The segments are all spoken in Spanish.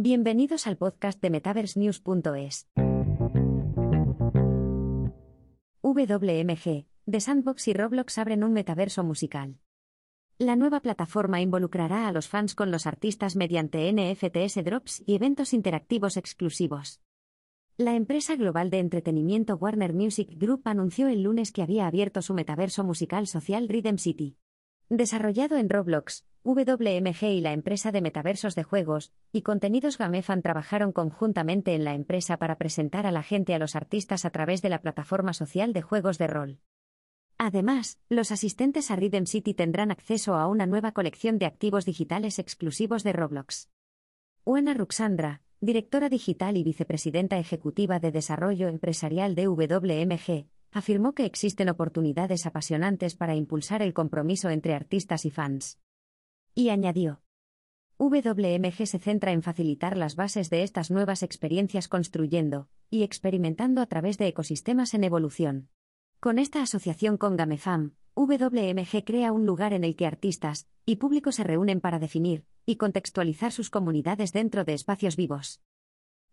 Bienvenidos al podcast de MetaverseNews.es. WMG, The Sandbox y Roblox abren un metaverso musical. La nueva plataforma involucrará a los fans con los artistas mediante NFTs drops y eventos interactivos exclusivos. La empresa global de entretenimiento Warner Music Group anunció el lunes que había abierto su metaverso musical social Rhythm City. Desarrollado en Roblox, WMG y la empresa de metaversos de juegos y contenidos Gamefan trabajaron conjuntamente en la empresa para presentar a la gente a los artistas a través de la plataforma social de juegos de rol. Además, los asistentes a Rhythm City tendrán acceso a una nueva colección de activos digitales exclusivos de Roblox. Juana Ruxandra, directora digital y vicepresidenta ejecutiva de desarrollo empresarial de WMG, afirmó que existen oportunidades apasionantes para impulsar el compromiso entre artistas y fans. Y añadió, WMG se centra en facilitar las bases de estas nuevas experiencias construyendo y experimentando a través de ecosistemas en evolución. Con esta asociación con GameFam, WMG crea un lugar en el que artistas y público se reúnen para definir y contextualizar sus comunidades dentro de espacios vivos.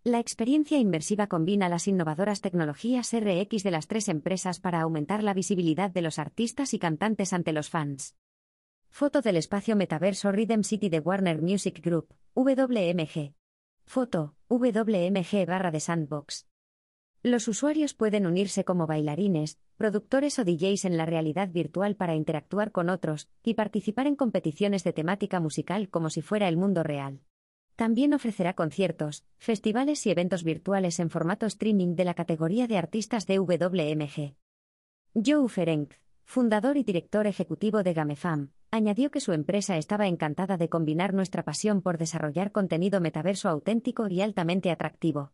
La experiencia inmersiva combina las innovadoras tecnologías RX de las tres empresas para aumentar la visibilidad de los artistas y cantantes ante los fans. Foto del espacio metaverso Rhythm City de Warner Music Group, WMG. Foto, WMG barra de Sandbox. Los usuarios pueden unirse como bailarines, productores o DJs en la realidad virtual para interactuar con otros y participar en competiciones de temática musical como si fuera el mundo real. También ofrecerá conciertos, festivales y eventos virtuales en formato streaming de la categoría de artistas de WMG. Joe Ferenc, fundador y director ejecutivo de GameFam, añadió que su empresa estaba encantada de combinar nuestra pasión por desarrollar contenido metaverso auténtico y altamente atractivo.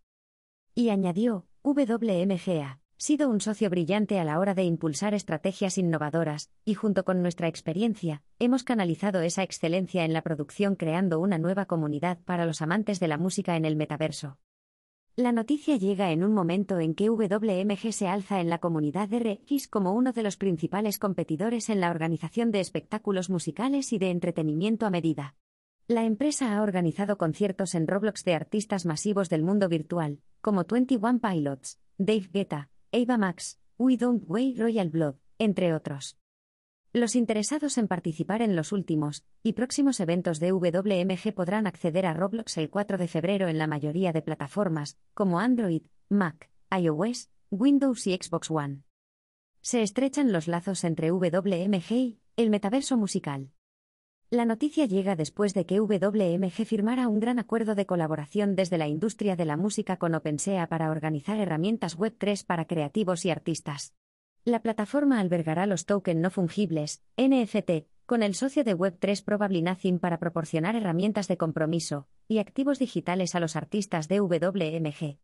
Y añadió, WMGA sido un socio brillante a la hora de impulsar estrategias innovadoras, y junto con nuestra experiencia, hemos canalizado esa excelencia en la producción creando una nueva comunidad para los amantes de la música en el metaverso. La noticia llega en un momento en que WMG se alza en la comunidad RX como uno de los principales competidores en la organización de espectáculos musicales y de entretenimiento a medida. La empresa ha organizado conciertos en Roblox de artistas masivos del mundo virtual, como 21 Pilots, Dave Guetta, Ava Max, We Don't Way Royal Blood, entre otros. Los interesados en participar en los últimos y próximos eventos de WMG podrán acceder a Roblox el 4 de febrero en la mayoría de plataformas, como Android, Mac, iOS, Windows y Xbox One. Se estrechan los lazos entre WMG y el metaverso musical. La noticia llega después de que WMG firmara un gran acuerdo de colaboración desde la industria de la música con OpenSea para organizar herramientas Web3 para creativos y artistas. La plataforma albergará los tokens no fungibles, NFT, con el socio de Web3 Probably para proporcionar herramientas de compromiso y activos digitales a los artistas de WMG.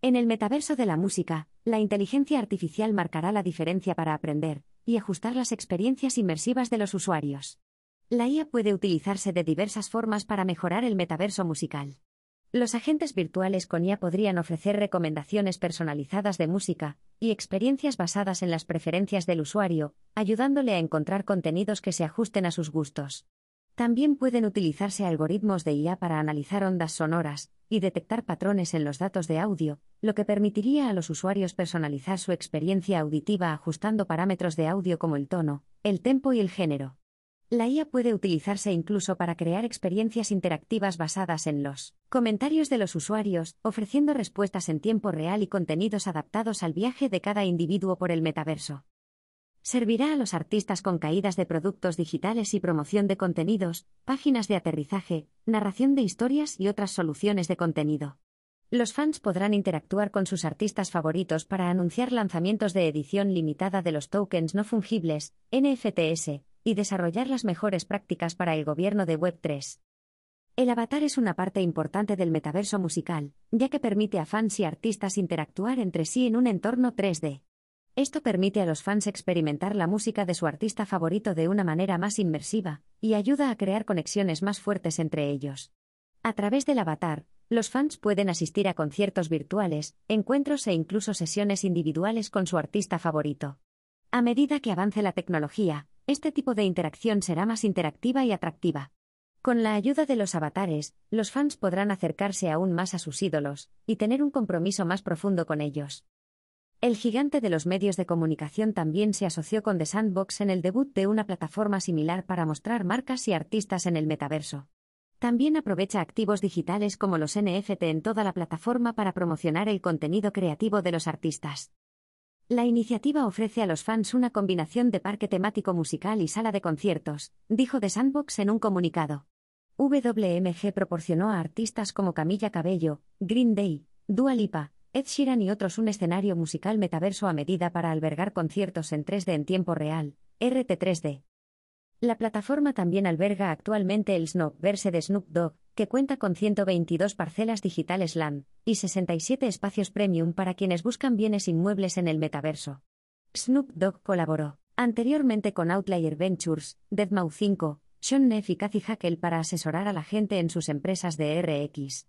En el metaverso de la música, la inteligencia artificial marcará la diferencia para aprender y ajustar las experiencias inmersivas de los usuarios. La IA puede utilizarse de diversas formas para mejorar el metaverso musical. Los agentes virtuales con IA podrían ofrecer recomendaciones personalizadas de música y experiencias basadas en las preferencias del usuario, ayudándole a encontrar contenidos que se ajusten a sus gustos. También pueden utilizarse algoritmos de IA para analizar ondas sonoras y detectar patrones en los datos de audio, lo que permitiría a los usuarios personalizar su experiencia auditiva ajustando parámetros de audio como el tono, el tempo y el género. La IA puede utilizarse incluso para crear experiencias interactivas basadas en los comentarios de los usuarios, ofreciendo respuestas en tiempo real y contenidos adaptados al viaje de cada individuo por el metaverso. Servirá a los artistas con caídas de productos digitales y promoción de contenidos, páginas de aterrizaje, narración de historias y otras soluciones de contenido. Los fans podrán interactuar con sus artistas favoritos para anunciar lanzamientos de edición limitada de los tokens no fungibles, NFTs, y desarrollar las mejores prácticas para el gobierno de Web3. El avatar es una parte importante del metaverso musical, ya que permite a fans y artistas interactuar entre sí en un entorno 3D. Esto permite a los fans experimentar la música de su artista favorito de una manera más inmersiva, y ayuda a crear conexiones más fuertes entre ellos. A través del avatar, los fans pueden asistir a conciertos virtuales, encuentros e incluso sesiones individuales con su artista favorito. A medida que avance la tecnología, este tipo de interacción será más interactiva y atractiva. Con la ayuda de los avatares, los fans podrán acercarse aún más a sus ídolos y tener un compromiso más profundo con ellos. El gigante de los medios de comunicación también se asoció con The Sandbox en el debut de una plataforma similar para mostrar marcas y artistas en el metaverso. También aprovecha activos digitales como los NFT en toda la plataforma para promocionar el contenido creativo de los artistas. La iniciativa ofrece a los fans una combinación de parque temático musical y sala de conciertos, dijo The Sandbox en un comunicado. WMG proporcionó a artistas como Camilla Cabello, Green Day, Dua Lipa, Ed Sheeran y otros un escenario musical metaverso a medida para albergar conciertos en 3D en tiempo real, RT3D. La plataforma también alberga actualmente el Snopverse de Snoop Dogg, que cuenta con 122 parcelas digitales LAN y 67 espacios premium para quienes buscan bienes inmuebles en el metaverso. Snoop Dogg colaboró anteriormente con Outlier Ventures, Deadmau5, sean Neff y Cathy Hackel para asesorar a la gente en sus empresas de RX.